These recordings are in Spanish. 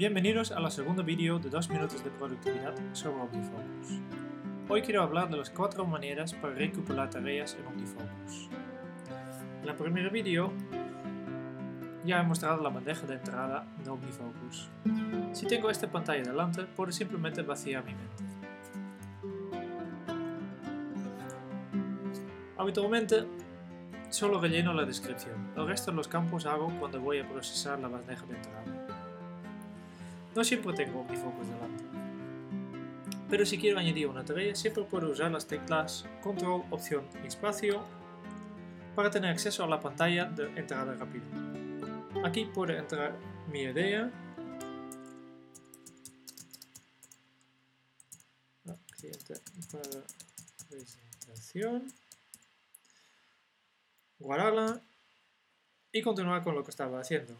Bienvenidos a la segunda vídeo de 2 minutos de productividad sobre OmniFocus. Hoy quiero hablar de las cuatro maneras para recuperar tareas en OmniFocus. En la primera vídeo ya he mostrado la bandeja de entrada de OmniFocus. Si tengo esta pantalla delante, puedo simplemente vaciar mi mente. Habitualmente solo relleno la descripción, el resto de los campos hago cuando voy a procesar la bandeja de entrada. No siempre tengo OmniFocus delante. Pero si quiero añadir una tarea, siempre puedo usar las teclas Control, Opción y Espacio para tener acceso a la pantalla de entrada rápida. Aquí puedo entrar mi idea, para presentación, guardarla y continuar con lo que estaba haciendo.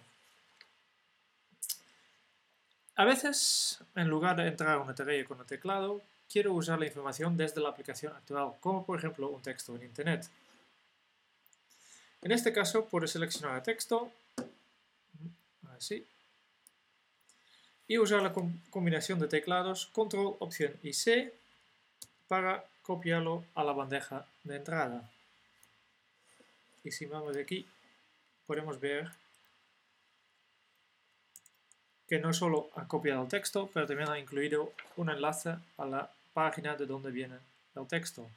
A veces, en lugar de entrar a una tarea con el teclado, quiero usar la información desde la aplicación actual, como por ejemplo un texto en Internet. En este caso, puedo seleccionar el texto, así, y usar la combinación de teclados Control, Opción y C para copiarlo a la bandeja de entrada. Y si vamos de aquí, podemos ver que no solo ha copiado el texto, pero también ha incluido un enlace a la página de donde viene el texto.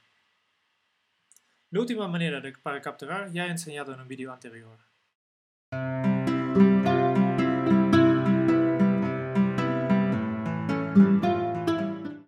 La última manera de, para capturar ya he enseñado en un vídeo anterior.